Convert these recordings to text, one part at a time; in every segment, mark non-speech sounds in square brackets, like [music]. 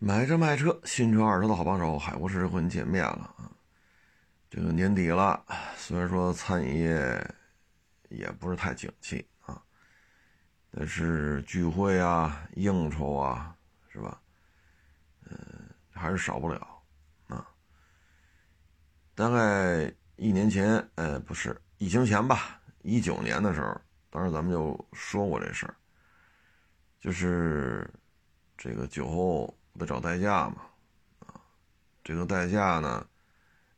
买车卖车，新车二手的好帮手，海博士和你见面了啊！这个年底了，虽然说餐饮业也不是太景气啊，但是聚会啊、应酬啊，是吧？嗯，还是少不了啊。大概一年前，呃，不是疫情前吧，一九年的时候，当时咱们就说过这事儿，就是这个酒后。得找代驾嘛，啊，这个代驾呢，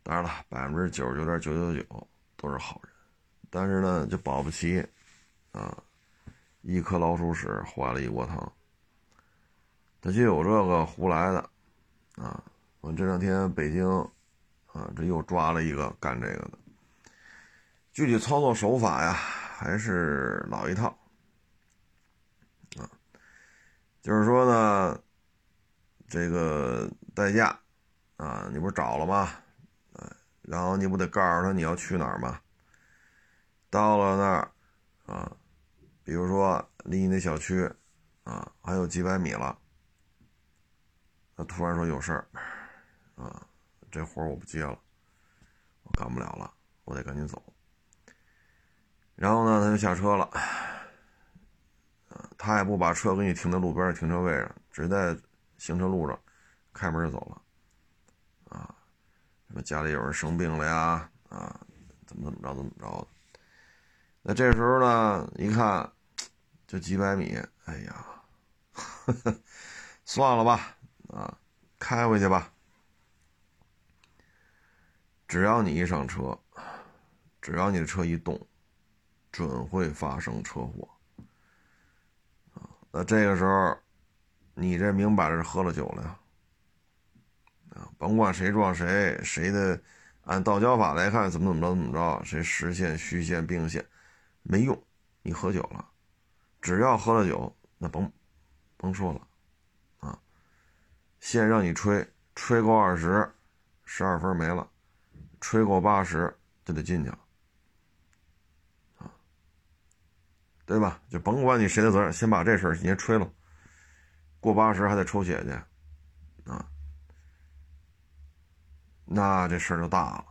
当然了，百分之九十九点九九九都是好人，但是呢，就保不齐，啊，一颗老鼠屎坏了一锅汤，他就有这个胡来的，啊，我这两天北京，啊，这又抓了一个干这个的，具体操作手法呀，还是老一套，啊，就是说呢。这个代驾，啊，你不是找了吗？然后你不得告诉他你要去哪儿吗？到了那儿，啊，比如说离你那小区，啊，还有几百米了，他突然说有事儿，啊，这活我不接了，我干不了了，我得赶紧走。然后呢，他就下车了，他也不把车给你停在路边的停车位上，只在。行车路上，开门就走了，啊，什么家里有人生病了呀，啊，怎么怎么着怎么着的。那这时候呢，一看，就几百米，哎呀，[laughs] 算了吧，啊，开回去吧。只要你一上车，只要你的车一动，准会发生车祸。那这个时候。你这明摆着是喝了酒了呀！啊，甭管谁撞谁，谁的按道交法来看，怎么怎么着怎么着，谁实线、虚线、并线，没用。你喝酒了，只要喝了酒，那甭甭说了，啊，线让你吹，吹够二十，十二分没了，吹够八十就得进去了，啊，对吧？就甭管你谁的责任，先把这事儿先吹了。过八十还得抽血去，啊，那这事儿就大了，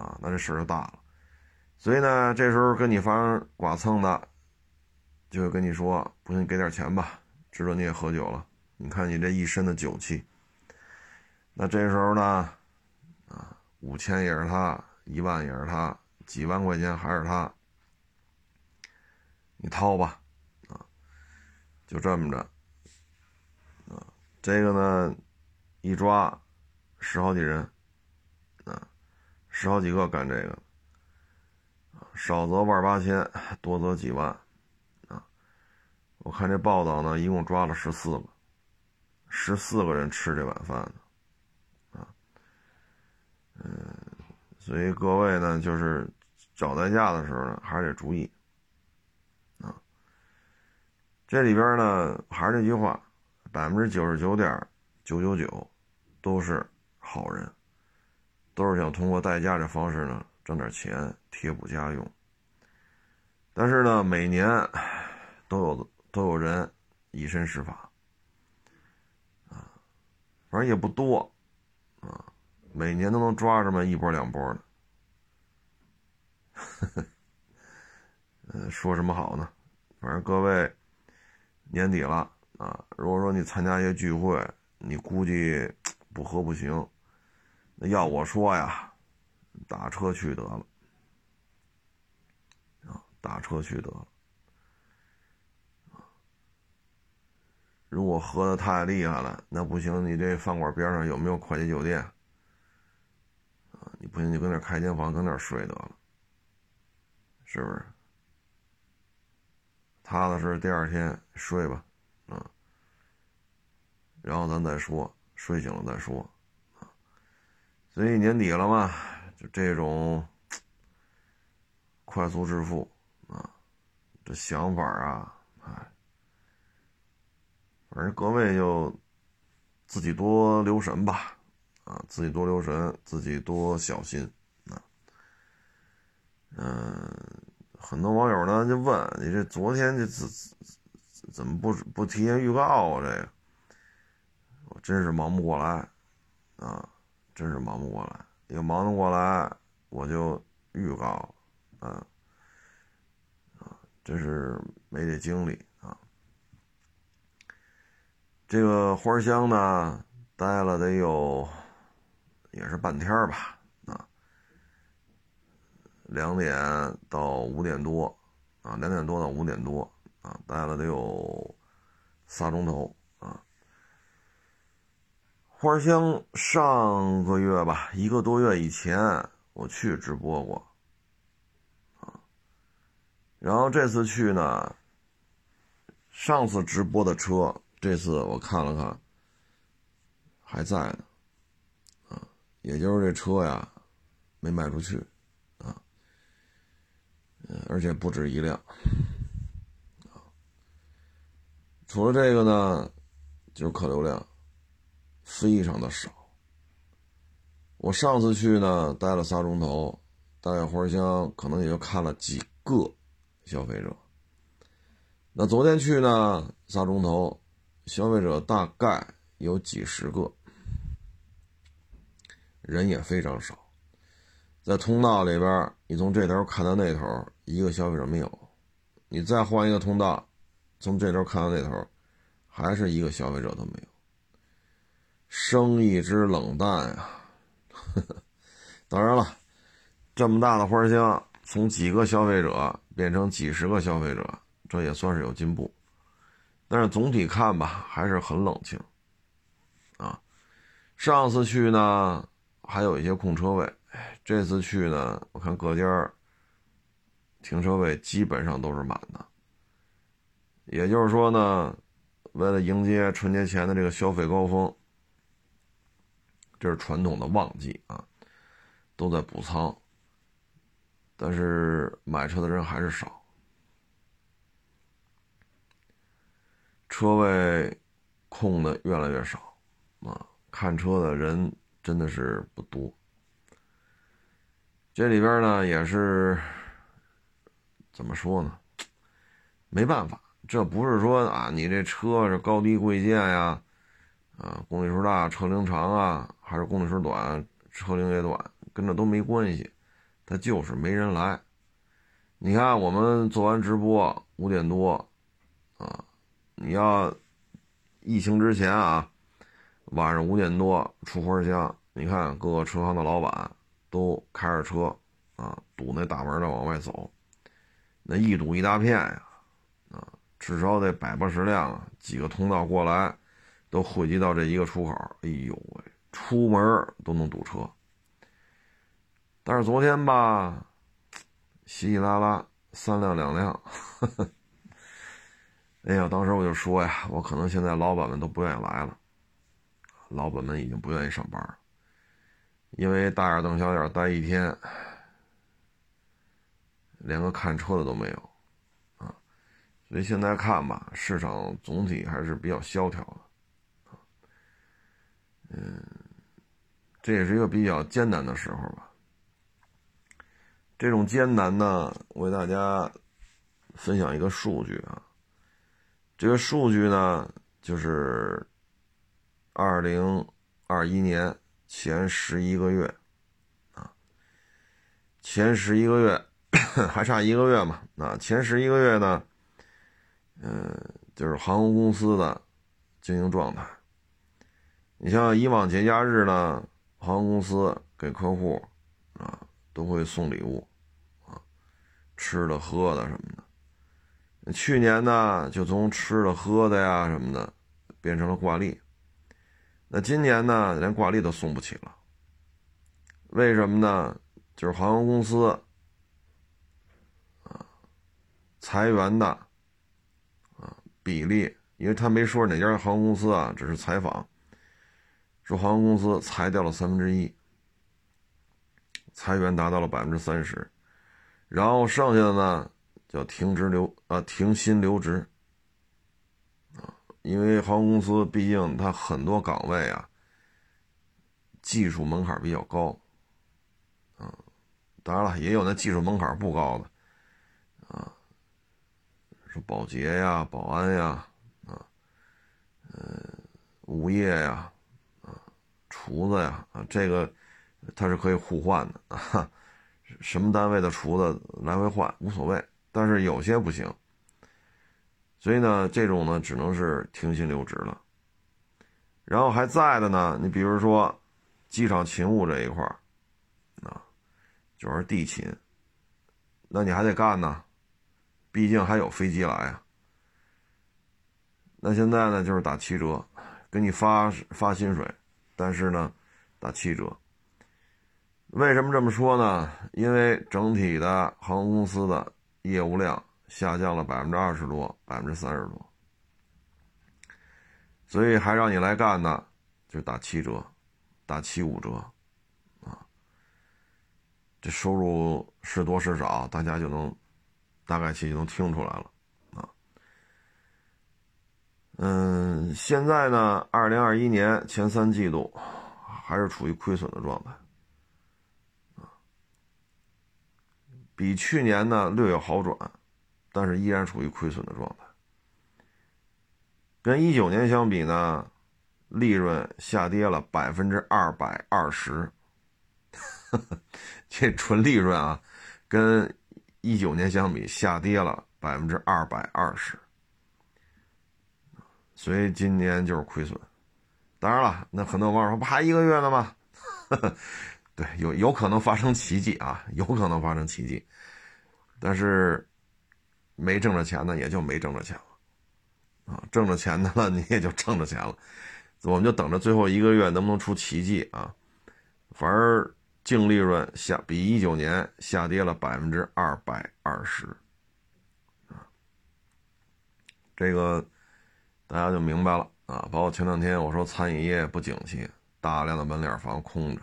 啊，那这事儿就大了。所以呢，这时候跟你发生剐蹭的，就会跟你说：“不行，给点钱吧，知道你也喝酒了，你看你这一身的酒气。”那这时候呢，啊，五千也是他，一万也是他，几万块钱还是他，你掏吧，啊，就这么着。这个呢，一抓十好几人，啊，十好几个干这个，少则万八千，多则几万，啊，我看这报道呢，一共抓了十四个，十四个人吃这碗饭的，啊，嗯，所以各位呢，就是找代驾的时候呢，还是得注意，啊，这里边呢，还是那句话。百分之九十九点九九九都是好人，都是想通过代驾这方式呢挣点钱贴补家用。但是呢，每年都有都有人以身试法，啊，反正也不多，啊，每年都能抓这么一波两波的。嗯，[laughs] 说什么好呢？反正各位年底了。啊，如果说你参加一些聚会，你估计 [tsk] 不喝不行，那要我说呀，打车去得了，啊，打车去得了，如果喝的太厉害了，那不行，你这饭馆边上有没有快捷酒店？啊，你不行，你搁那开间房，搁那睡得了，是不是？踏踏实实第二天睡吧。然后咱再说，睡醒了再说，啊，所以年底了嘛，就这种快速致富啊，这想法啊，哎，反正各位就自己多留神吧，啊，自己多留神，自己多小心啊，嗯，很多网友呢就问你这昨天这怎怎么不不提前预告啊？这个，真是忙不过来，啊，真是忙不过来。要忙得过来，我就预告，啊，啊，真是没这精力啊。这个花香呢，待了得有，也是半天吧，啊，两点到五点多，啊，两点多到五点多，啊，待了得有仨钟头。花香上个月吧，一个多月以前我去直播过，啊，然后这次去呢，上次直播的车，这次我看了看，还在呢，啊，也就是这车呀，没卖出去，啊，而且不止一辆，啊，除了这个呢，就是客流量。非常的少。我上次去呢，待了仨钟头，大概花香可能也就看了几个消费者。那昨天去呢，仨钟头，消费者大概有几十个，人也非常少。在通道里边，你从这头看到那头，一个消费者没有；你再换一个通道，从这头看到那头，还是一个消费者都没有。生意之冷淡呀！[laughs] 当然了，这么大的花乡，从几个消费者变成几十个消费者，这也算是有进步。但是总体看吧，还是很冷清。啊，上次去呢，还有一些空车位，这次去呢，我看各家停车位基本上都是满的。也就是说呢，为了迎接春节前的这个消费高峰。这是传统的旺季啊，都在补仓，但是买车的人还是少，车位空的越来越少啊，看车的人真的是不多。这里边呢也是怎么说呢？没办法，这不是说啊，你这车是高低贵贱呀。啊，公里数大，车龄长啊，还是公里数短，车龄也短，跟这都没关系，它就是没人来。你看，我们做完直播五点多，啊，你要疫情之前啊，晚上五点多出花乡，你看各个车行的老板都开着车啊，堵那大门的往外走，那一堵一大片呀，啊，至少得百八十辆，几个通道过来。都汇集到这一个出口，哎呦喂，出门都能堵车。但是昨天吧，稀稀拉拉三辆两辆，[laughs] 哎呀，当时我就说呀，我可能现在老板们都不愿意来了，老板们已经不愿意上班了，因为大眼瞪小眼待一天，连个看车的都没有啊，所以现在看吧，市场总体还是比较萧条的。嗯，这也是一个比较艰难的时候吧。这种艰难呢，我给大家分享一个数据啊。这个数据呢，就是二零二一年前十一个月啊，前十一个月 [coughs] 还差一个月嘛。那前十一个月呢，嗯，就是航空公司的经营状态。你像以往节假日呢，航空公司给客户啊都会送礼物啊，吃的喝的什么的。去年呢，就从吃的喝的呀什么的变成了挂历。那今年呢，连挂历都送不起了。为什么呢？就是航空公司啊裁员的啊比例，因为他没说哪家航空公司啊，只是采访。说航空公司裁掉了三分之一，裁员达到了百分之三十，然后剩下的呢叫停职留啊停薪留职啊，因为航空公司毕竟它很多岗位啊技术门槛比较高啊，当然了也有那技术门槛不高的啊，说保洁呀、保安呀啊，呃，物业呀。厨子呀，啊，这个它是可以互换的啊，[laughs] 什么单位的厨子来回换无所谓，但是有些不行，所以呢，这种呢只能是停薪留职了。然后还在的呢，你比如说机场勤务这一块儿，啊，就是地勤，那你还得干呢，毕竟还有飞机来啊。那现在呢，就是打七折，给你发发薪水，但是呢，打七折。为什么这么说呢？因为整体的航空公司的业务量下降了百分之二十多，百分之三十多，所以还让你来干呢，就打七折，打七五折，啊，这收入是多是少，大家就能大概其就能听出来了。嗯，现在呢，二零二一年前三季度还是处于亏损的状态，比去年呢略有好转，但是依然处于亏损的状态。跟一九年相比呢，利润下跌了百分之二百二十，[laughs] 这纯利润啊，跟一九年相比下跌了百分之二百二十。所以今年就是亏损，当然了，那很多网友说不还一个月呢吗？[laughs] 对，有有可能发生奇迹啊，有可能发生奇迹，但是没挣着钱呢，也就没挣着钱了啊，挣着钱的了，你也就挣着钱了，我们就等着最后一个月能不能出奇迹啊？反而净利润下比一九年下跌了百分之二百二十啊，这个。大家就明白了啊！包括前两天我说餐饮业不景气，大量的门脸房空着。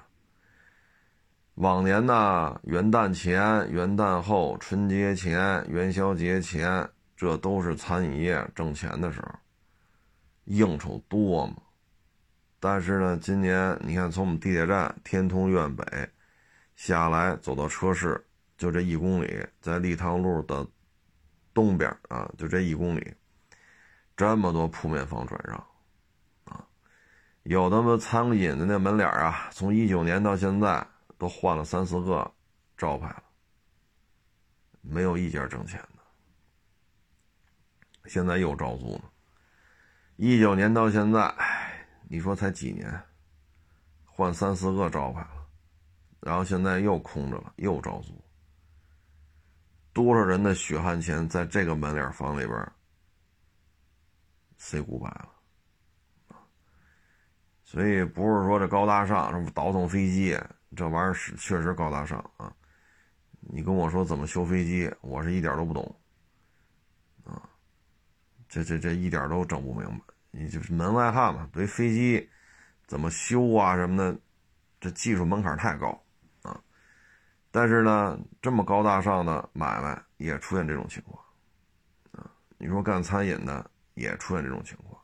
往年呢，元旦前、元旦后、春节前、元宵节前，这都是餐饮业挣钱的时候，应酬多嘛。但是呢，今年你看，从我们地铁站天通苑北下来，走到车市，就这一公里，在立汤路的东边啊，就这一公里。这么多铺面房转让，啊，有的么餐饮的那门脸啊，从一九年到现在都换了三四个招牌了，没有一家挣钱的。现在又招租呢，一九年到现在，你说才几年，换三四个招牌了，然后现在又空着了，又招租，多少人的血汗钱在这个门脸房里边？say goodbye 了，所以不是说这高大上，什么倒腾飞机，这玩意儿是确实高大上啊。你跟我说怎么修飞机，我是一点都不懂，啊，这这这一点都整不明白。你就是门外汉嘛，对飞机怎么修啊什么的，这技术门槛太高啊。但是呢，这么高大上的买卖也出现这种情况，啊，你说干餐饮的。也出现这种情况，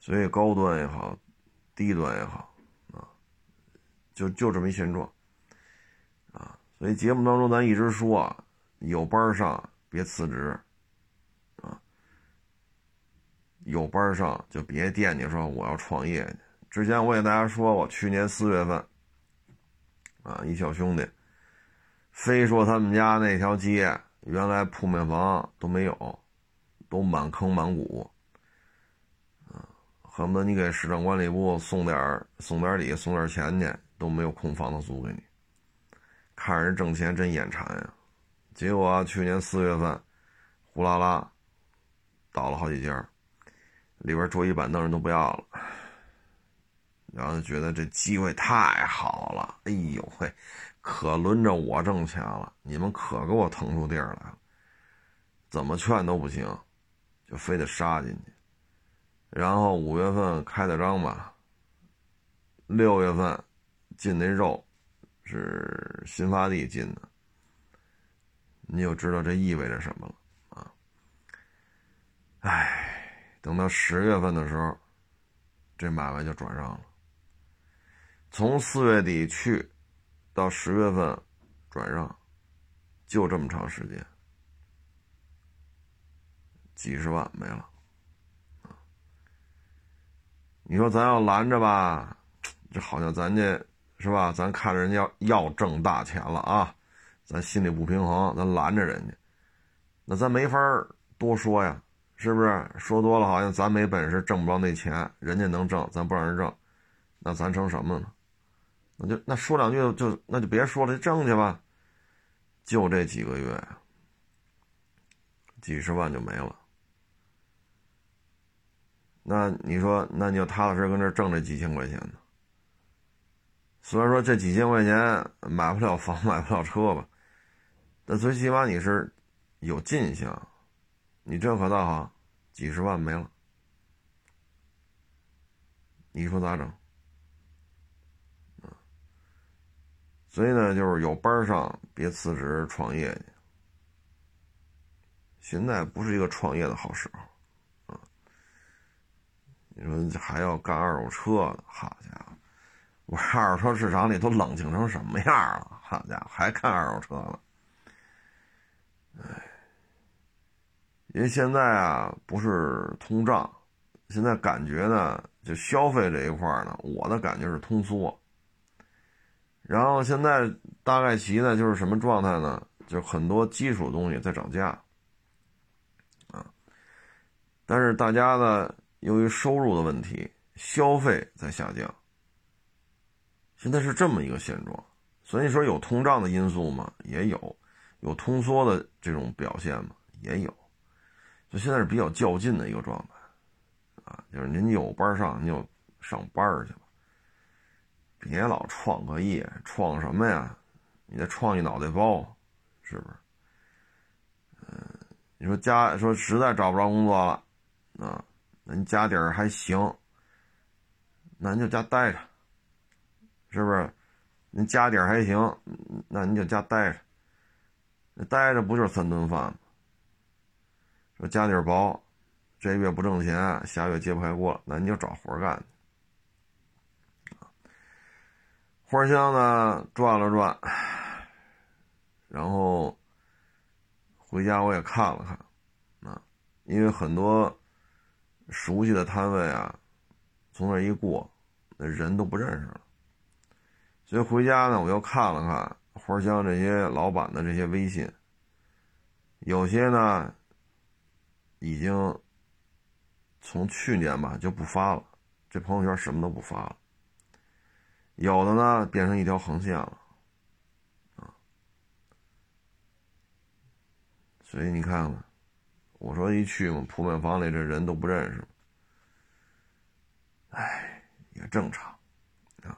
所以高端也好，低端也好，啊，就就这么一现状，啊，所以节目当中咱一直说啊，有班上别辞职，啊，有班上就别惦记说我要创业去。之前我给大家说过，去年四月份，啊，一小兄弟，非说他们家那条街原来铺面房都没有。都满坑满谷，啊，恨不得你给市场管理部送点送点礼送点钱去，都没有空房子租给你。看人挣钱真眼馋呀，结果去年四月份，呼啦啦倒了好几家，里边桌椅板凳人都不要了，然后觉得这机会太好了，哎呦喂，可轮着我挣钱了，你们可给我腾出地儿来了，怎么劝都不行。就非得杀进去，然后五月份开的张吧，六月份进那肉是新发地进的，你就知道这意味着什么了啊！哎，等到十月份的时候，这买卖就转让了。从四月底去到十月份转让，就这么长时间。几十万没了，你说咱要拦着吧，这好像咱这是吧？咱看着人家要挣大钱了啊，咱心里不平衡，咱拦着人家，那咱没法多说呀，是不是？说多了好像咱没本事，挣不着那钱，人家能挣，咱不让人挣，那咱成什么呢？那就那说两句就那就别说了，挣去吧。就这几个月，几十万就没了。那你说，那你就踏踏实实跟这挣这几千块钱呢？虽然说这几千块钱买不了房，买不了车吧，但最起码你是有进项。你这可倒好，几十万没了，你说咋整？所以呢，就是有班上，别辞职创业去。现在不是一个创业的好时候，你说还要干二手车，好家伙！我二手车市场里都冷清成什么样了？好家伙，还看二手车呢？哎，因为现在啊，不是通胀，现在感觉呢，就消费这一块呢，我的感觉是通缩。然后现在大概其呢就是什么状态呢？就很多基础东西在涨价，啊，但是大家呢由于收入的问题，消费在下降。现在是这么一个现状，所以说有通胀的因素吗？也有，有通缩的这种表现吗？也有，就现在是比较较劲的一个状态，啊，就是您有班上，您就上班去吧。别老创个业，创什么呀？你得创一脑袋包，是不是？嗯，你说家说实在找不着工作了，啊，那你家底儿还行，那你就家待着，是不是？你家底儿还行，那你就家待着，那待着不就是三顿饭吗？说家底儿薄，这月不挣钱，下月揭不开锅，那你就找活干。花香呢转了转，然后回家我也看了看，啊，因为很多熟悉的摊位啊，从那一过，那人都不认识了，所以回家呢我又看了看花香这些老板的这些微信，有些呢已经从去年吧就不发了，这朋友圈什么都不发了。有的呢，变成一条横线了，啊，所以你看看，我说一去嘛，铺面房里这人都不认识，哎，也正常，啊，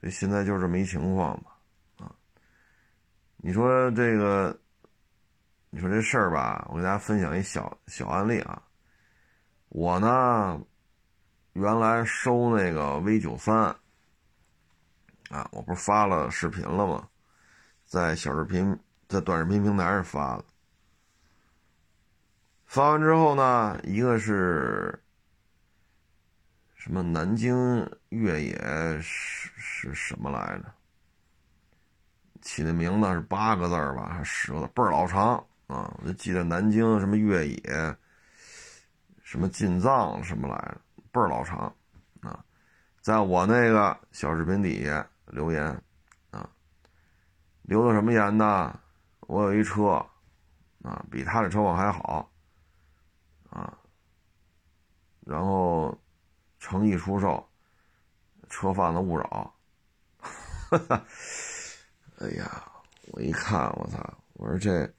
所以现在就这么一情况吧，啊，你说这个，你说这事儿吧，我给大家分享一小小案例啊，我呢。原来收那个 V 九三啊，我不是发了视频了吗？在小视频、在短视频平台上发的。发完之后呢，一个是什么南京越野是是什么来着？起的名字是八个字吧，还是十个字？倍儿老长啊！我就记得南京什么越野，什么进藏什么来着？倍儿老长，啊，在我那个小视频底下留言，啊，留的什么言呢？我有一车，啊，比他的车况还好，啊，然后诚意出售，车贩子勿扰，哈哈，哎呀，我一看，我操，我说这，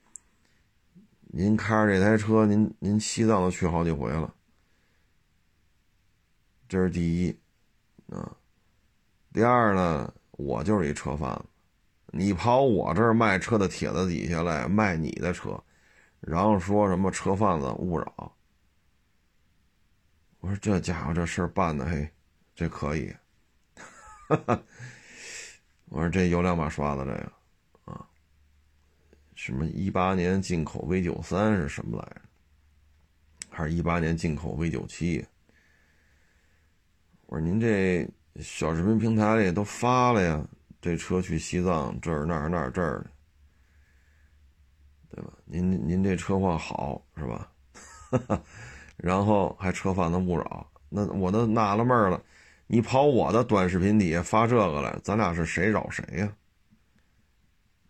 您开着这台车，您您西藏都去好几回了。这是第一，啊，第二呢，我就是一车贩子，你跑我这儿卖车的帖子底下来卖你的车，然后说什么车贩子勿扰，我说这家伙这事儿办的嘿，这可以，[laughs] 我说这有两把刷子这个，啊，什么一八年进口 V 九三是什么来着？还是一八年进口 V 九七？我说您这小视频平台里都发了呀，这车去西藏这儿那儿那儿这儿的，对吧？您您这车况好是吧？哈 [laughs] 哈然后还车贩子勿扰，那我都纳了闷了，你跑我的短视频底下发这个来，咱俩是谁扰谁呀？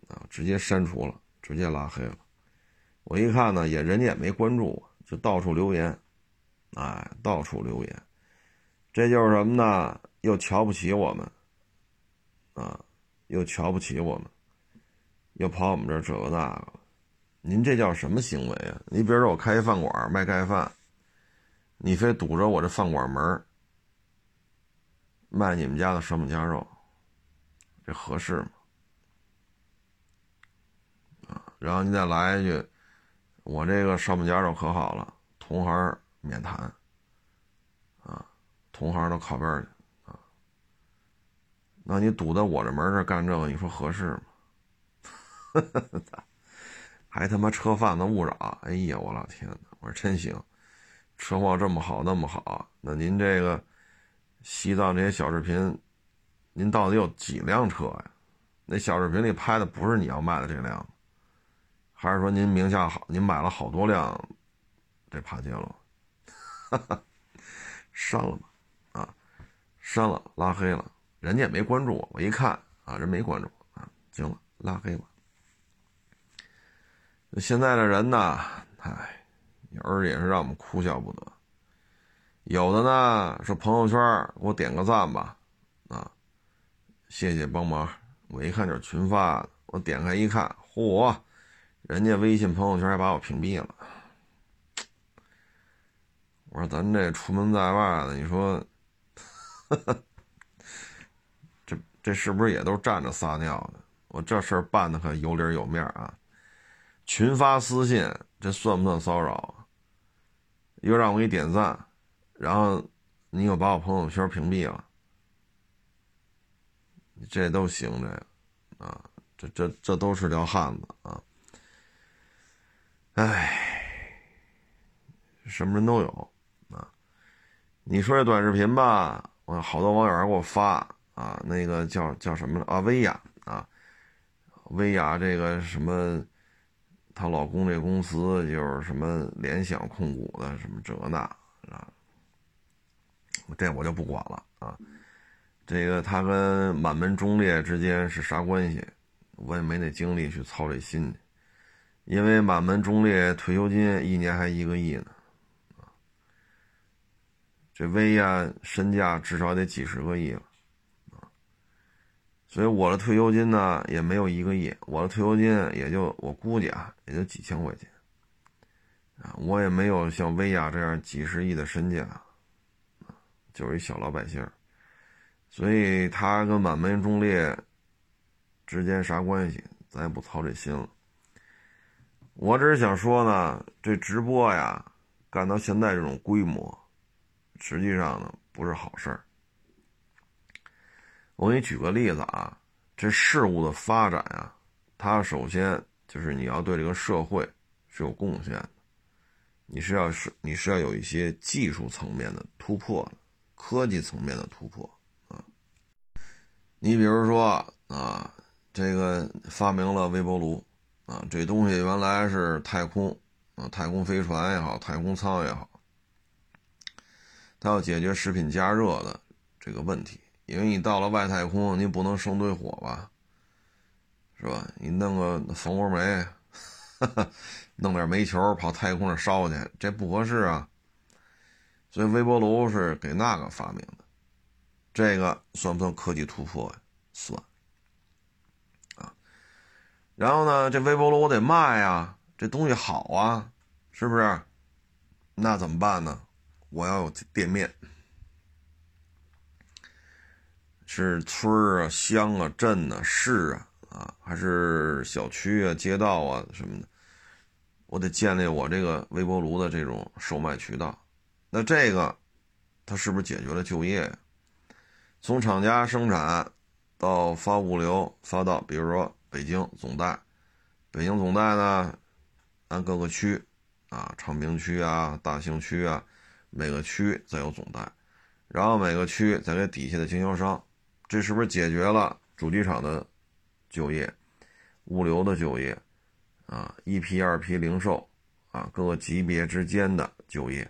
啊，直接删除了，直接拉黑了。我一看呢，也人家也没关注我，就到处留言，哎，到处留言，这就是什么呢？又瞧不起我们，啊，又瞧不起我们，又跑我们这儿这个那个，您这叫什么行为啊？你比如说我开一饭馆卖盖饭，你非堵着我这饭馆门卖你们家的烧饼夹肉，这合适吗？啊，然后你再来一句，我这个烧饼夹肉可好了，同行免谈，啊，同行都靠边去，啊，那你堵在我这门这干这个，你说合适吗？[laughs] 还他妈车贩子误扰，哎呀，我老天呐，我说真行，车况这么好，那么好，那您这个。西藏这些小视频，您到底有几辆车呀？那小视频里拍的不是你要卖的这辆，还是说您名下好，您买了好多辆这帕杰罗？[laughs] 删了吧，啊，删了，拉黑了，人家也没关注我，我一看啊，人没关注我啊，行了，拉黑吧。现在的人呢，唉，有时也是让我们哭笑不得。有的呢，说朋友圈给我点个赞吧，啊，谢谢帮忙。我一看就是群发的，我点开一看，嚯，人家微信朋友圈还把我屏蔽了。我说咱这出门在外的，你说，[laughs] 这这是不是也都站着撒尿的？我这事儿办的可有理有面啊。群发私信，这算不算骚扰？又让我给点赞。然后，你又把我朋友圈屏蔽了，这都行这，啊，这这这都是条汉子啊！哎，什么人都有啊！你说这短视频吧，我好多网友还给我发啊，那个叫叫什么啊？薇娅啊，薇娅这个什么，她老公这公司就是什么联想控股的，什么这那啊。这我就不管了啊，这个他跟满门忠烈之间是啥关系？我也没那精力去操这心，因为满门忠烈退休金一年还一个亿呢，啊，这薇娅身价至少得几十个亿了，所以我的退休金呢也没有一个亿，我的退休金也就我估计啊也就几千块钱，啊，我也没有像薇娅这样几十亿的身价。就是一小老百姓，所以他跟满门忠烈之间啥关系，咱也不操这心了。我只是想说呢，这直播呀，干到现在这种规模，实际上呢不是好事儿。我给你举个例子啊，这事物的发展啊，它首先就是你要对这个社会是有贡献的，你是要是你是要有一些技术层面的突破的。科技层面的突破啊，你比如说啊，这个发明了微波炉啊，这东西原来是太空啊，太空飞船也好，太空舱也好，它要解决食品加热的这个问题，因为你到了外太空，你不能生堆火吧，是吧？你弄个蜂窝煤，[laughs] 弄点煤球跑太空上烧去，这不合适啊。所以微波炉是给那个发明的，这个算不算科技突破呀？算。啊，然后呢，这微波炉我得卖呀，这东西好啊，是不是？那怎么办呢？我要有店面，是村啊、乡啊、镇啊、市啊，啊，还是小区啊、街道啊什么的，我得建立我这个微波炉的这种售卖渠道。那这个，它是不是解决了就业？从厂家生产到发物流，发到比如说北京总代，北京总代呢，按各个区啊，昌平区啊、大兴区啊，每个区再有总代，然后每个区再给底下的经销商，这是不是解决了主机厂的就业、物流的就业啊？一批、二批零售啊，各个级别之间的就业？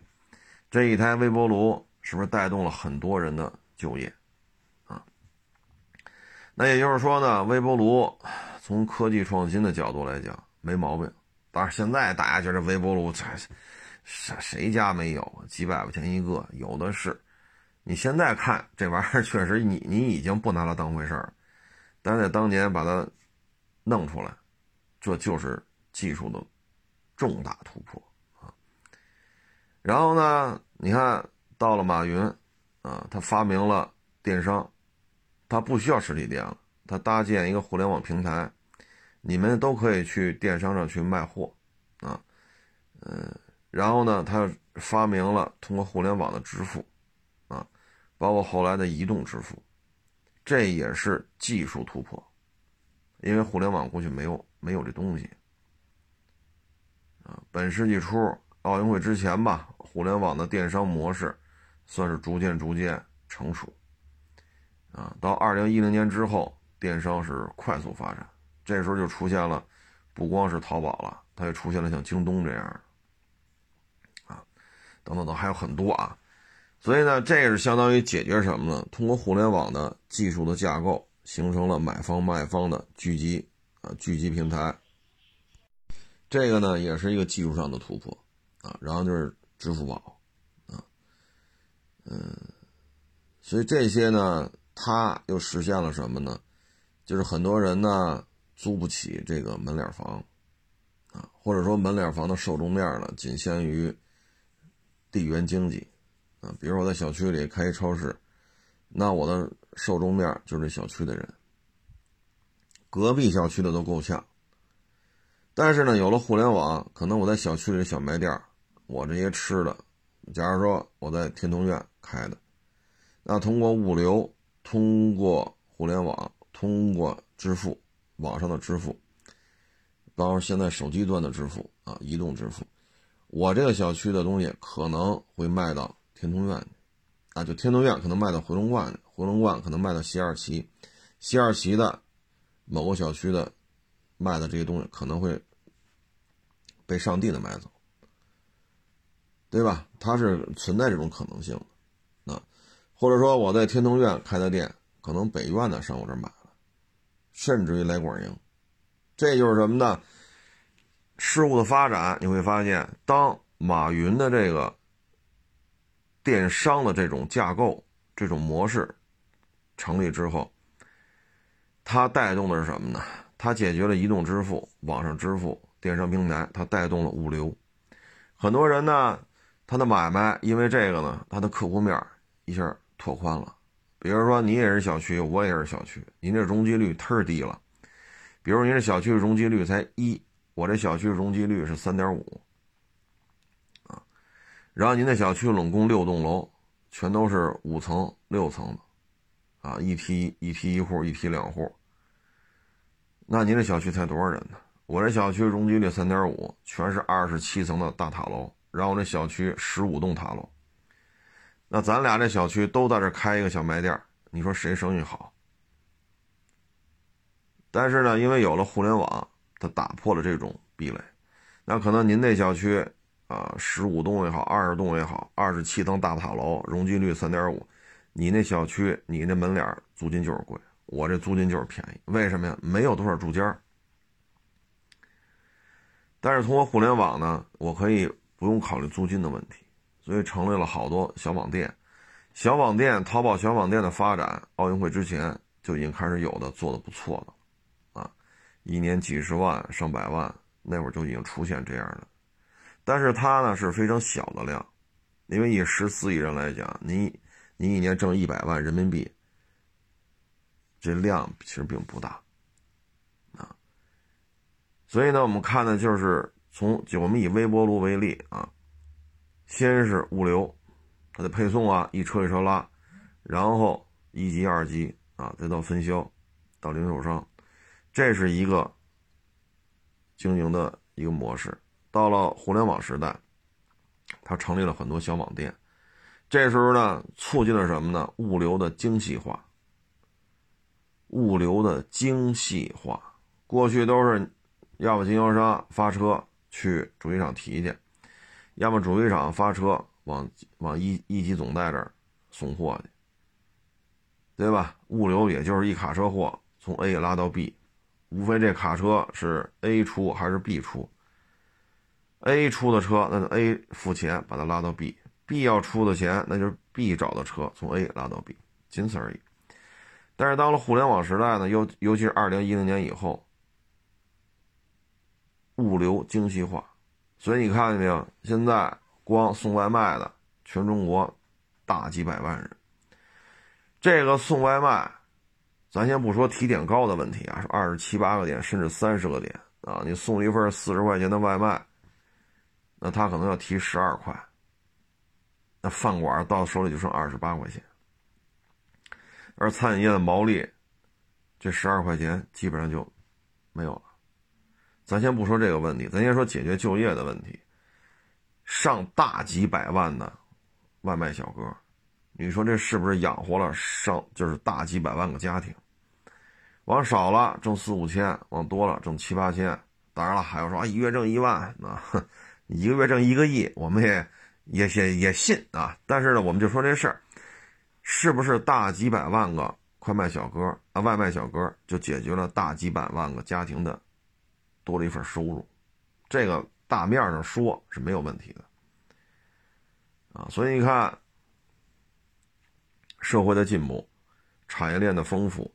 这一台微波炉是不是带动了很多人的就业，啊，那也就是说呢，微波炉从科技创新的角度来讲没毛病，但是现在大家觉得微波炉这谁谁家没有？几百块钱一个，有的是。你现在看这玩意儿，确实你你已经不拿它当回事儿，但在当年把它弄出来，这就是技术的重大突破啊。然后呢，你看到了马云啊，他发明了电商，他不需要实体店了，他搭建一个互联网平台，你们都可以去电商上去卖货啊，嗯，然后呢，他发明了通过互联网的支付。包括后来的移动支付，这也是技术突破，因为互联网过去没有没有这东西啊。本世纪初奥运会之前吧，互联网的电商模式算是逐渐逐渐成熟啊。到二零一零年之后，电商是快速发展，这时候就出现了不光是淘宝了，它也出现了像京东这样的啊，等等等，还有很多啊。所以呢，这个是相当于解决什么呢？通过互联网的技术的架构，形成了买方卖方的聚集啊，聚集平台。这个呢，也是一个技术上的突破啊。然后就是支付宝啊，嗯，所以这些呢，它又实现了什么呢？就是很多人呢租不起这个门脸房啊，或者说门脸房的受众面呢仅限于地缘经济。比如我在小区里开一超市，那我的受众面就是这小区的人，隔壁小区的都够呛。但是呢，有了互联网，可能我在小区里的小卖店，我这些吃的，假如说我在天通苑开的，那通过物流，通过互联网，通过支付，网上的支付，包括现在手机端的支付啊，移动支付，我这个小区的东西可能会卖到。天通苑，啊，就天通苑可能卖到回龙观，回龙观可能卖到西二旗，西二旗的某个小区的卖的这些东西可能会被上帝的买走，对吧？它是存在这种可能性的，啊，或者说我在天通苑开的店，可能北苑的上我这儿买了，甚至于来广营，这就是什么呢？事物的发展，你会发现，当马云的这个。电商的这种架构、这种模式成立之后，它带动的是什么呢？它解决了移动支付、网上支付、电商平台，它带动了物流。很多人呢，他的买卖因为这个呢，他的客户面一下拓宽了。比如说，你也是小区，我也是小区，您这容积率忒低了。比如您这小区容积率才一，我这小区容积率是三点五。然后您那小区拢共六栋楼，全都是五层、六层的，啊，一梯一梯一户，一梯两户。那您这小区才多少人呢？我这小区容积率三点五，全是二十七层的大塔楼。然后我这小区十五栋塔楼。那咱俩这小区都在这开一个小卖店，你说谁生意好？但是呢，因为有了互联网，它打破了这种壁垒。那可能您那小区。啊，十五栋也好，二十栋也好，二十七层大塔楼，容积率三点五，你那小区，你那门脸租金就是贵，我这租金就是便宜，为什么呀？没有多少住家但是通过互联网呢，我可以不用考虑租金的问题，所以成立了好多小网店。小网店，淘宝小网店的发展，奥运会之前就已经开始有的，做的不错的，啊，一年几十万、上百万，那会儿就已经出现这样的。但是它呢是非常小的量，因为以十四亿人来讲，你你一年挣一百万人民币，这量其实并不大，啊，所以呢，我们看的就是从就我们以微波炉为例啊，先是物流，它的配送啊，一车一车拉，然后一级二级啊，再到分销，到零售商，这是一个经营的一个模式。到了互联网时代，他成立了很多小网店。这时候呢，促进了什么呢？物流的精细化。物流的精细化，过去都是要么经销商发车去主机厂提去，要么主机厂发车往往一一级总代这儿送货去。对吧？物流也就是一卡车货从 A 拉到 B，无非这卡车是 A 出还是 B 出。A 出的车，那就 A 付钱把它拉到 B；B 要出的钱，那就是 B 找的车从 A 拉到 B，仅此而已。但是到了互联网时代呢，尤尤其是二零一零年以后，物流精细化，所以你看见没有？现在光送外卖的，全中国大几百万人。这个送外卖，咱先不说提点高的问题啊，是二十七八个点，甚至三十个点啊，你送一份四十块钱的外卖，那他可能要提十二块，那饭馆到手里就剩二十八块钱。而餐饮业的毛利，这十二块钱基本上就没有了。咱先不说这个问题，咱先说解决就业的问题。上大几百万的外卖小哥，你说这是不是养活了上就是大几百万个家庭？往少了挣四五千，往多了挣七八千。当然了，还有说啊，一月挣一万，那一个月挣一个亿，我们也也也也信啊。但是呢，我们就说这事儿。是不是大几百万个快卖小哥啊、外卖小哥就解决了大几百万个家庭的多了一份收入？这个大面上说是没有问题的啊。所以你看，社会的进步，产业链的丰富，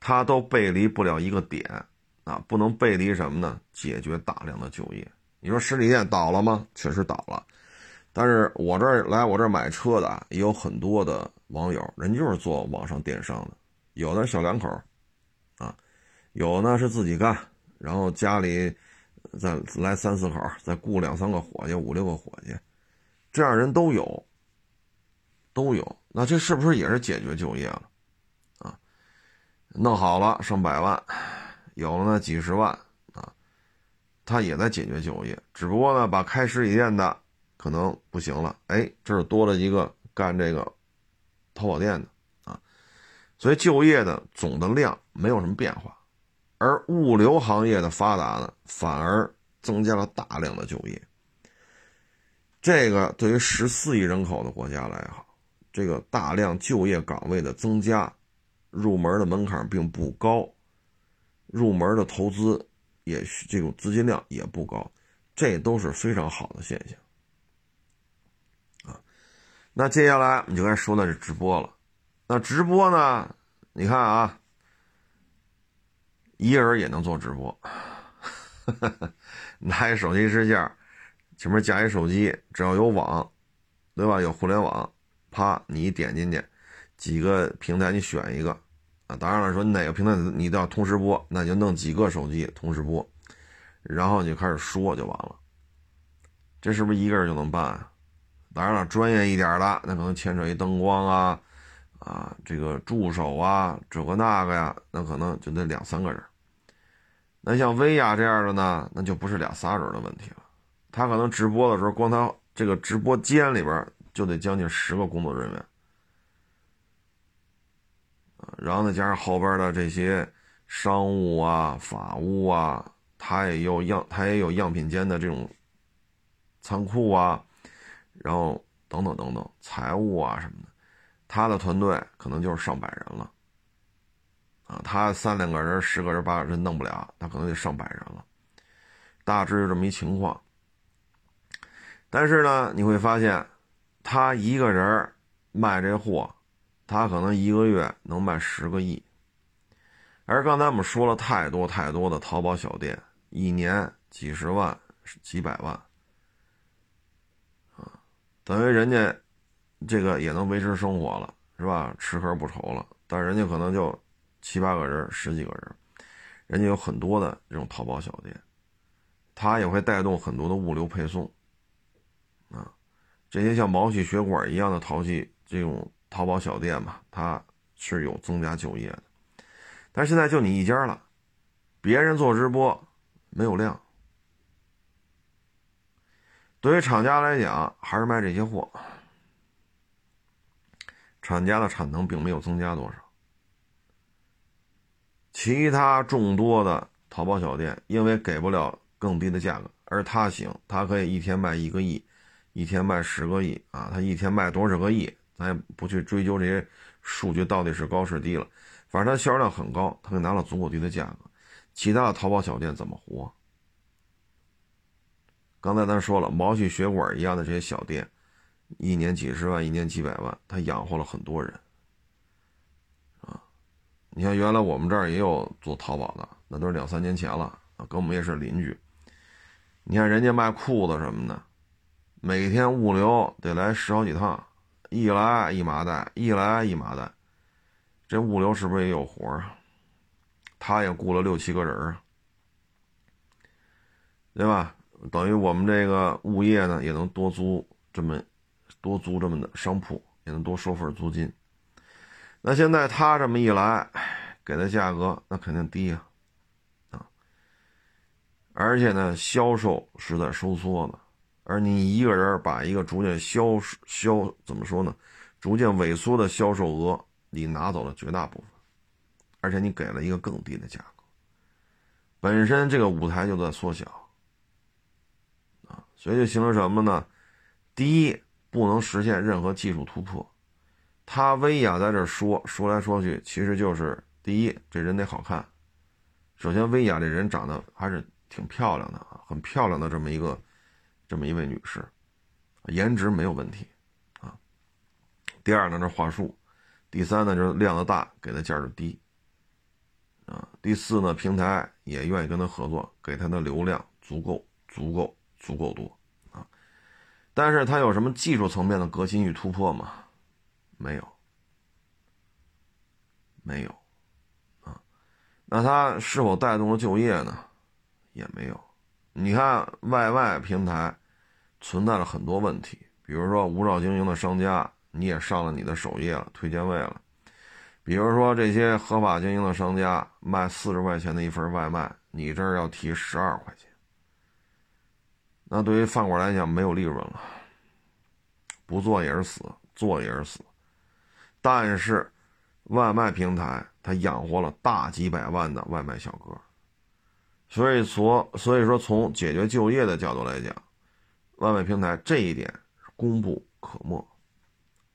它都背离不了一个点啊，不能背离什么呢？解决大量的就业。你说实体店倒了吗？确实倒了。但是我这儿来我这儿买车的也有很多的网友，人就是做网上电商的，有的小两口啊，有呢是自己干，然后家里再来三四口，再雇两三个伙计、五六个伙计，这样人都有，都有。那这是不是也是解决就业了啊？弄好了上百万，有了呢几十万他也在解决就业，只不过呢把开实体店的。可能不行了，哎，这儿多了一个干这个淘宝店的啊，所以就业的总的量没有什么变化，而物流行业的发达呢，反而增加了大量的就业。这个对于十四亿人口的国家来好，这个大量就业岗位的增加，入门的门槛并不高，入门的投资也许这种资金量也不高，这都是非常好的现象。啊那接下来我们就该说的是直播了。那直播呢？你看啊，一个人也能做直播，[laughs] 拿一手机支架，前面架一手机，只要有网，对吧？有互联网，啪，你一点进去，几个平台你选一个啊。当然了，说哪个平台你都要同时播，那就弄几个手机同时播，然后你就开始说就完了。这是不是一个人就能办？当然了，专业一点的，那可能牵扯一灯光啊，啊，这个助手啊，这个那个呀，那可能就得两三个人。那像薇娅这样的呢，那就不是俩仨人的问题了。他可能直播的时候，光他这个直播间里边就得将近十个工作人员，然后再加上后边的这些商务啊、法务啊，他也有样，他也有样品间的这种仓库啊。然后等等等等，财务啊什么的，他的团队可能就是上百人了，啊，他三两个人、十个人、八个人弄不了，他可能得上百人了，大致就这么一情况。但是呢，你会发现，他一个人卖这货，他可能一个月能卖十个亿，而刚才我们说了太多太多的淘宝小店，一年几十万、几百万。啊等于人家这个也能维持生活了，是吧？吃喝不愁了。但人家可能就七八个人、十几个人，人家有很多的这种淘宝小店，他也会带动很多的物流配送啊。这些像毛细血管一样的淘气这种淘宝小店嘛，它是有增加就业的。但现在就你一家了，别人做直播没有量。对于厂家来讲，还是卖这些货，厂家的产能并没有增加多少。其他众多的淘宝小店，因为给不了更低的价格，而他行，他可以一天卖一个亿，一天卖十个亿啊，他一天卖多少个亿，咱也不去追究这些数据到底是高是低了，反正它销量很高，它给拿了足够低的价格。其他的淘宝小店怎么活？刚才咱说了，毛细血管一样的这些小店，一年几十万，一年几百万，它养活了很多人。啊，你像原来我们这儿也有做淘宝的，那都是两三年前了啊，跟我们也是邻居。你看人家卖裤子什么的，每天物流得来十好几趟。一来一麻袋，一来一麻袋，这物流是不是也有活啊？他也雇了六七个人啊，对吧？等于我们这个物业呢，也能多租这么多租这么的商铺，也能多收份租金。那现在他这么一来，给的价格那肯定低呀，啊！而且呢，销售是在收缩的。而你一个人把一个逐渐销销怎么说呢？逐渐萎缩的销售额，你拿走了绝大部分，而且你给了一个更低的价格，本身这个舞台就在缩小，啊，所以就形成什么呢？第一，不能实现任何技术突破。他薇娅在这说说来说去，其实就是第一，这人得好看。首先，薇娅这人长得还是挺漂亮的啊，很漂亮的这么一个。这么一位女士，颜值没有问题啊。第二呢，这话术；第三呢，就是量的大，给的价就低啊。第四呢，平台也愿意跟他合作，给他的流量足够、足够、足够多啊。但是他有什么技术层面的革新与突破吗？没有，没有啊。那他是否带动了就业呢？也没有。你看外卖平台。存在了很多问题，比如说无照经营的商家，你也上了你的首页了，推荐位了；比如说这些合法经营的商家，卖四十块钱的一份外卖，你这儿要提十二块钱，那对于饭馆来讲没有利润了，不做也是死，做也是死。但是外卖平台它养活了大几百万的外卖小哥，所以说，所以说从解决就业的角度来讲。外卖平台这一点功不可没，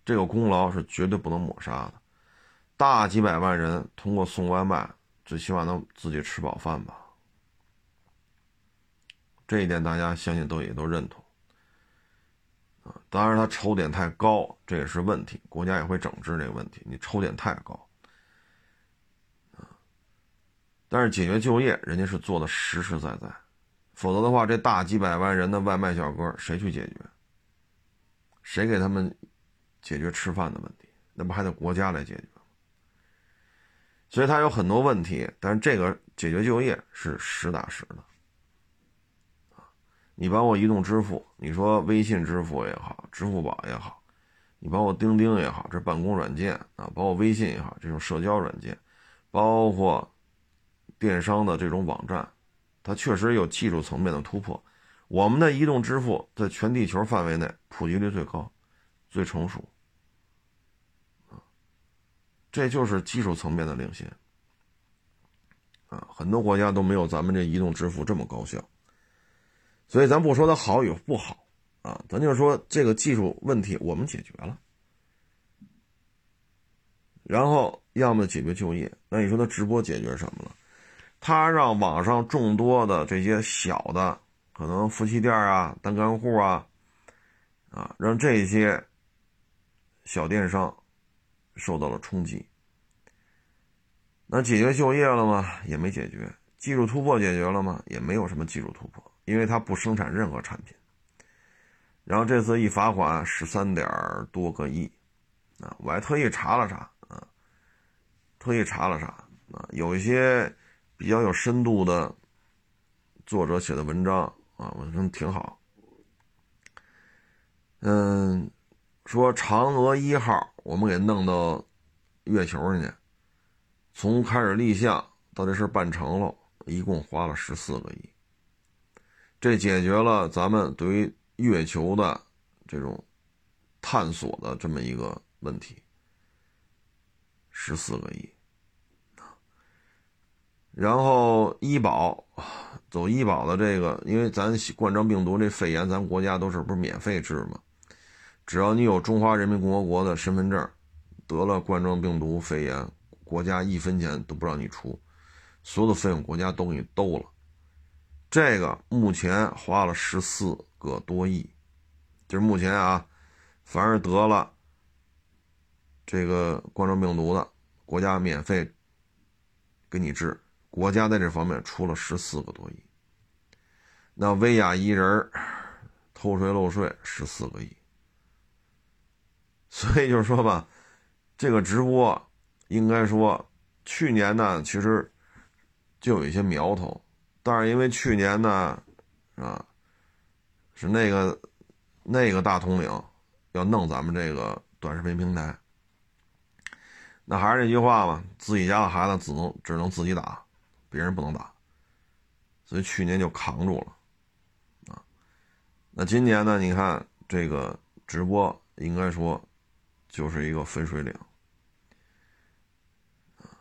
这个功劳是绝对不能抹杀的。大几百万人通过送外卖，最起码能自己吃饱饭吧？这一点大家相信都也都认同啊。当然，他抽点太高，这也是问题，国家也会整治这个问题。你抽点太高啊，但是解决就业，人家是做的实实在在。否则的话，这大几百万人的外卖小哥谁去解决？谁给他们解决吃饭的问题？那不还得国家来解决吗？所以它有很多问题，但是这个解决就业是实打实的。你包括移动支付，你说微信支付也好，支付宝也好，你包括钉钉也好，这办公软件啊，包括微信也好，这种社交软件，包括电商的这种网站。它确实有技术层面的突破，我们的移动支付在全地球范围内普及率最高、最成熟，啊，这就是技术层面的领先，啊，很多国家都没有咱们这移动支付这么高效，所以咱不说它好与不好，啊，咱就说这个技术问题我们解决了，然后要么解决就业，那你说它直播解决什么了？他让网上众多的这些小的，可能夫妻店啊、单干户啊，啊，让这些小电商受到了冲击。那解决就业了吗？也没解决。技术突破解决了吗？也没有什么技术突破，因为它不生产任何产品。然后这次一罚款十三点多个亿，啊，我还特意查了查，啊，特意查了查，啊，有一些。比较有深度的作者写的文章啊，我觉得挺好。嗯，说嫦娥一号我们给弄到月球上去，从开始立项到这事办成了，一共花了十四个亿。这解决了咱们对于月球的这种探索的这么一个问题，十四个亿。然后医保，走医保的这个，因为咱冠状病毒这肺炎，咱国家都是不是免费治吗？只要你有中华人民共和国的身份证，得了冠状病毒肺炎，国家一分钱都不让你出，所有的费用国家都给你兜了。这个目前花了十四个多亿，就是目前啊，凡是得了这个冠状病毒的，国家免费给你治，国家在这方面出了十四个多亿。那薇娅一人偷税漏税十四个亿，所以就是说吧，这个直播应该说去年呢，其实就有一些苗头。但是因为去年呢，啊，是那个那个大统领要弄咱们这个短视频平台，那还是那句话嘛，自己家的孩子只能只能自己打，别人不能打，所以去年就扛住了，啊，那今年呢，你看这个直播应该说就是一个分水岭，啊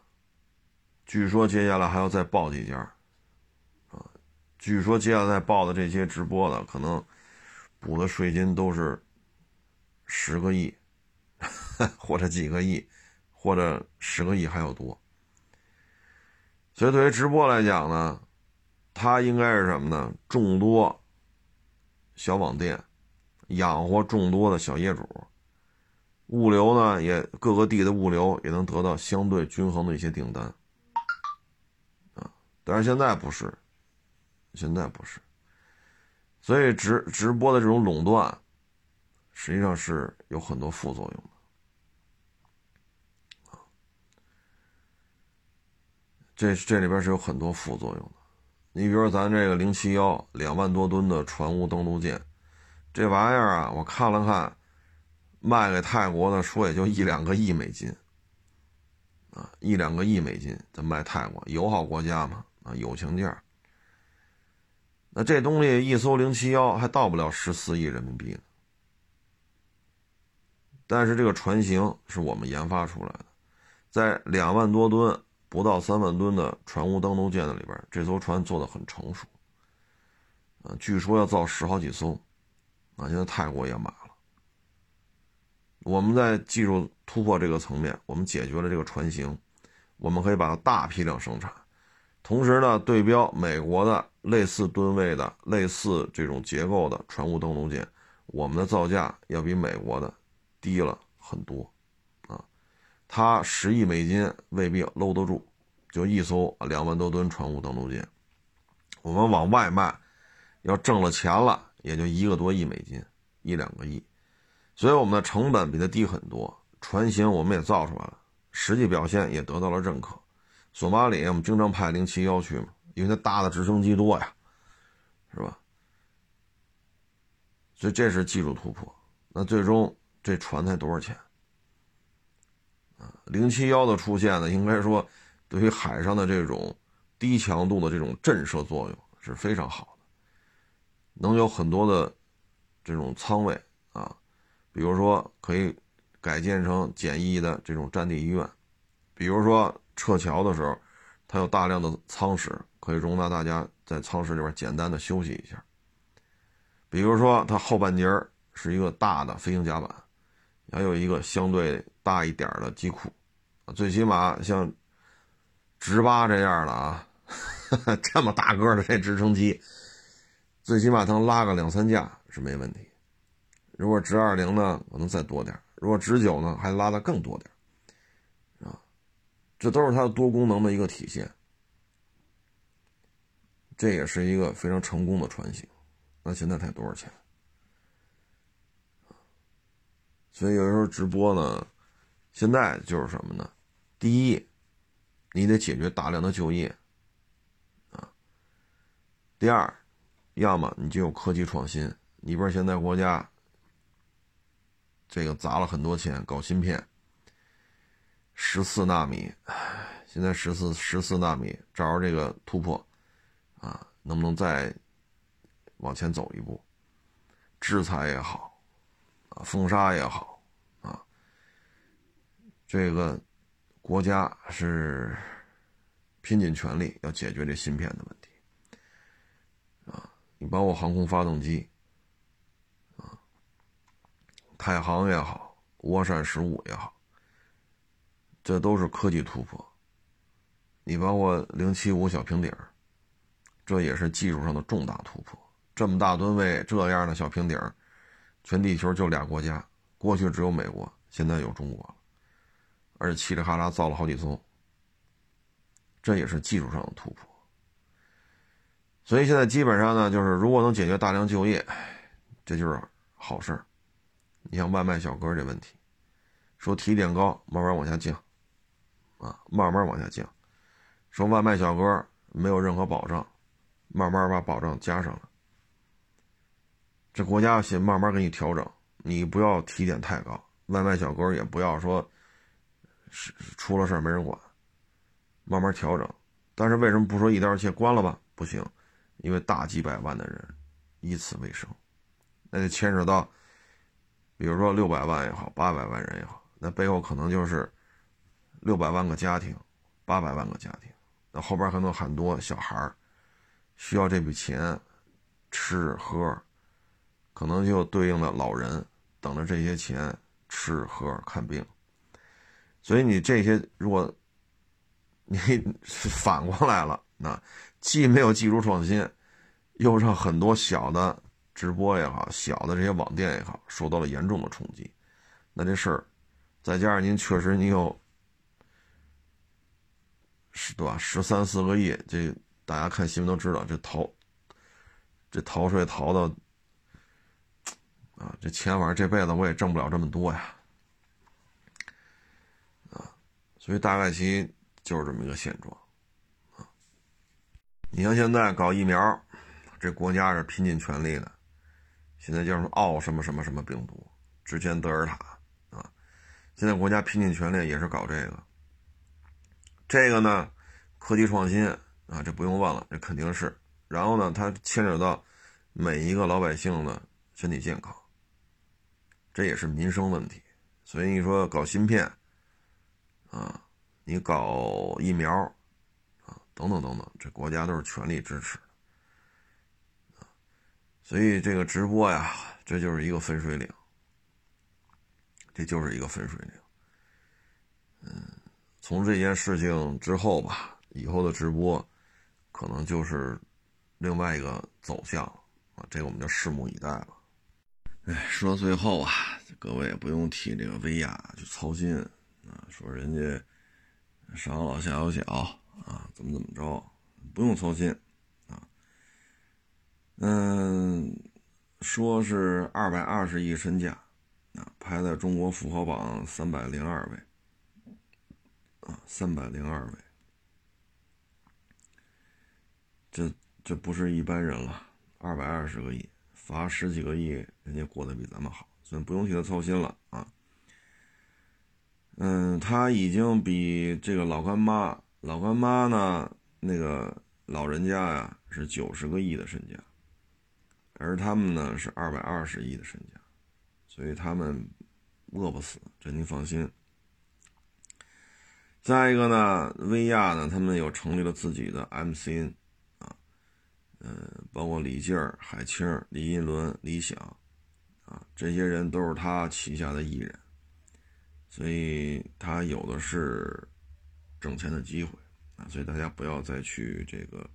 据说接下来还要再报几家。啊据说接下来报的这些直播的，可能补的税金都是十个亿，[laughs] 或者几个亿，或者十个亿还要多。所以对于直播来讲呢，它应该是什么呢？众多小网店养活众多的小业主，物流呢也各个地的物流也能得到相对均衡的一些订单啊。但是现在不是。现在不是，所以直直播的这种垄断，实际上是有很多副作用。这这里边是有很多副作用的。你比如说咱这个零七幺两万多吨的船坞登陆舰，这玩意儿啊，我看了看，卖给泰国的说也就一两个亿美金，啊，一两个亿美金，咱卖泰国友好国家嘛，啊，友情价。那这东西一艘零七幺还到不了十四亿人民币呢，但是这个船型是我们研发出来的，在两万多吨不到三万吨的船坞登陆舰的里边，这艘船做的很成熟，啊，据说要造十好几艘，啊，现在泰国也买了。我们在技术突破这个层面，我们解决了这个船型，我们可以把它大批量生产。同时呢，对标美国的类似吨位的、类似这种结构的船坞登陆舰，我们的造价要比美国的低了很多，他十亿美金未必搂得住，就一艘两万多吨船坞登陆舰，我们往外卖，要挣了钱了，也就一个多亿美金，一两个亿，所以我们的成本比它低很多，船型我们也造出来了，实际表现也得到了认可。索马里，我们经常派零七幺去嘛，因为它搭的直升机多呀，是吧？所以这是技术突破。那最终这船才多少钱？啊，零七幺的出现呢，应该说对于海上的这种低强度的这种震慑作用是非常好的，能有很多的这种舱位啊，比如说可以改建成简易的这种战地医院，比如说。撤侨的时候，它有大量的舱室，可以容纳大家在舱室里边简单的休息一下。比如说，它后半截是一个大的飞行甲板，还有一个相对大一点的机库，最起码像直八这样的啊，[laughs] 这么大个的这直升机，最起码能拉个两三架是没问题。如果直二零呢，可能再多点；如果直九呢，还拉的更多点。啊这都是它的多功能的一个体现，这也是一个非常成功的船型。那现在才多少钱？所以有时候直播呢，现在就是什么呢？第一，你得解决大量的就业啊；第二，要么你就有科技创新。你不是现在国家这个砸了很多钱搞芯片。十四纳米，现在十四十四纳米，照着这个突破，啊，能不能再往前走一步？制裁也好，啊，封杀也好，这个国家是拼尽全力要解决这芯片的问题，啊，你包括航空发动机，啊，太行也好，涡扇十五也好。这都是科技突破。你包括零七五小平底儿，这也是技术上的重大突破。这么大吨位这样的小平底儿，全地球就俩国家，过去只有美国，现在有中国了，而且嘁哩喀啦造了好几艘。这也是技术上的突破。所以现在基本上呢，就是如果能解决大量就业，这就是好事儿。你像外卖小哥这问题，说提点高，慢慢往下降，啊，慢慢往下降。说外卖小哥没有任何保障，慢慢把保障加上了。这国家先慢慢给你调整，你不要提点太高，外卖小哥也不要说是出了事没人管，慢慢调整。但是为什么不说一刀切关了吧？不行，因为大几百万的人以此为生，那就牵扯到，比如说六百万也好，八百万人也好，那背后可能就是六百万个家庭，八百万个家庭。那后边可能很多小孩需要这笔钱吃喝，可能就对应的老人等着这些钱吃喝看病。所以你这些如果你 [laughs] 反过来了，那既没有技术创新，又让很多小的直播也好，小的这些网店也好受到了严重的冲击，那这事儿再加上您确实你有。是对吧？十三四个亿，这大家看新闻都知道，这逃，这逃税逃的，啊，这钱反正这辈子我也挣不了这么多呀，啊，所以大概其就是这么一个现状，啊，你像现在搞疫苗，这国家是拼尽全力的，现在叫什么奥什么什么什么病毒，之前德尔塔，啊，现在国家拼尽全力也是搞这个。这个呢，科技创新啊，这不用问了，这肯定是。然后呢，它牵扯到每一个老百姓的身体健康，这也是民生问题。所以你说搞芯片啊，你搞疫苗啊，等等等等，这国家都是全力支持的。所以这个直播呀，这就是一个分水岭，这就是一个分水岭。嗯。从这件事情之后吧，以后的直播可能就是另外一个走向啊，这个我们就拭目以待了。哎，说到最后啊，各位也不用替这个薇娅去操心啊，说人家上有老下有小啊，怎么怎么着，不用操心啊。嗯，说是二百二十亿身价啊，排在中国富豪榜三百零二位。啊，三百零二位，这这不是一般人了。二百二十个亿，罚十几个亿，人家过得比咱们好，所以不用替他操心了啊。嗯，他已经比这个老干妈，老干妈呢，那个老人家呀是九十个亿的身价，而他们呢是二百二十亿的身价，所以他们饿不死，这您放心。再一个呢，薇娅呢，他们又成立了自己的 MCN，啊，嗯，包括李静、海清、李一伦、李想，啊，这些人都是他旗下的艺人，所以他有的是挣钱的机会啊，所以大家不要再去这个，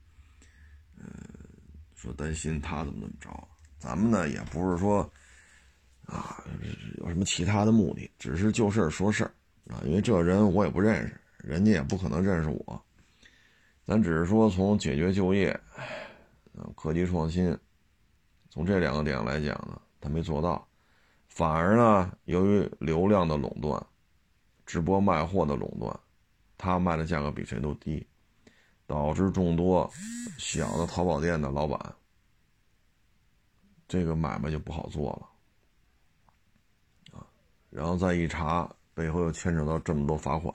呃，说担心他怎么怎么着，咱们呢也不是说啊有什么其他的目的，只是就事说事。啊，因为这人我也不认识，人家也不可能认识我。咱只是说从解决就业、科技创新，从这两个点来讲呢，他没做到，反而呢，由于流量的垄断、直播卖货的垄断，他卖的价格比谁都低，导致众多小的淘宝店的老板，这个买卖就不好做了。啊，然后再一查。背后又牵扯到这么多罚款，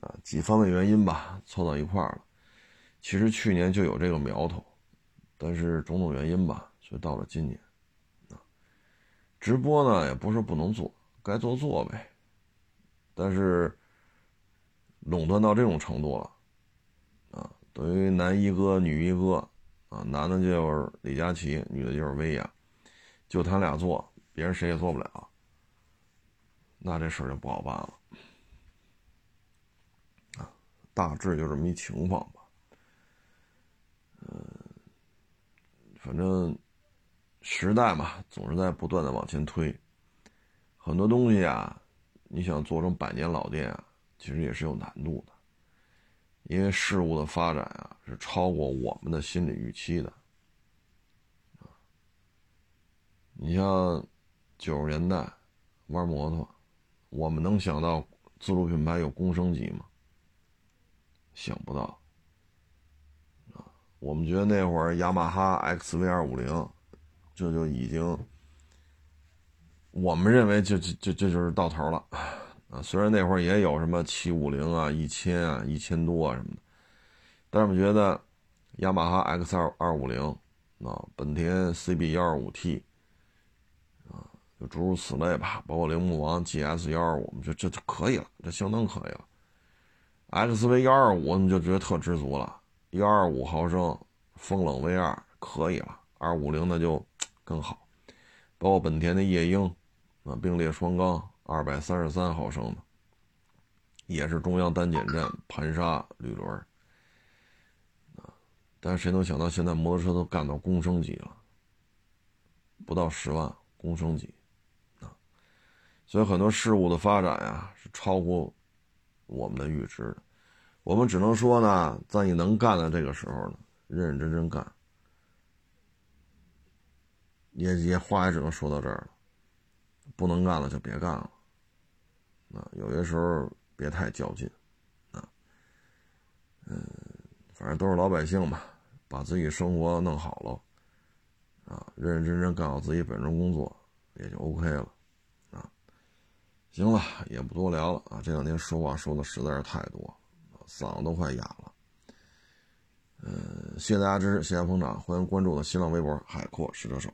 啊，几方面原因吧，凑到一块儿了。其实去年就有这个苗头，但是种种原因吧，所以到了今年，啊，直播呢也不是不能做，该做做呗。但是垄断到这种程度了，啊，等于男一哥女一哥，啊，男的就是李佳琦，女的就是薇娅，就他俩做，别人谁也做不了。那这事就不好办了，啊大致就这么一情况吧。嗯，反正时代嘛，总是在不断的往前推。很多东西啊，你想做成百年老店啊，其实也是有难度的，因为事物的发展啊，是超过我们的心理预期的。你像九十年代玩摩托，我们能想到自主品牌有工升级吗？想不到啊！我们觉得那会儿雅马哈 XV 二五零，这就已经，我们认为就就就这就是到头了啊！虽然那会儿也有什么七五零啊、一千啊、一千多啊什么的，但是我们觉得雅马哈 X 二二五零啊，本田 CB 幺二五 T 啊。就诸如此类吧，包括铃木王 GS 幺二五，我们觉得这就可以了，这相当可以了。XV 幺二五，我们就觉得特知足了，幺二五毫升风冷 V 二可以了，二五零那就更好。包括本田的夜鹰啊，并列双缸二百三十三毫升的，也是中央单减震盘刹铝轮啊。但是谁能想到现在摩托车都干到公升级了，不到十万公升级。啊所以很多事物的发展呀，是超乎我们的预知的。我们只能说呢，在你能干的这个时候呢，认认真真干。也也话也只能说到这儿了，不能干了就别干了。啊，有些时候别太较劲，啊，嗯，反正都是老百姓嘛，把自己生活弄好了，啊，认认真真干好自己本职工作，也就 OK 了。啊行了，也不多聊了啊！这两天说话说的实在是太多，嗓子都快哑了。嗯，谢谢大家支持，谢谢捧场，欢迎关注我的新浪微博“海阔试车手”。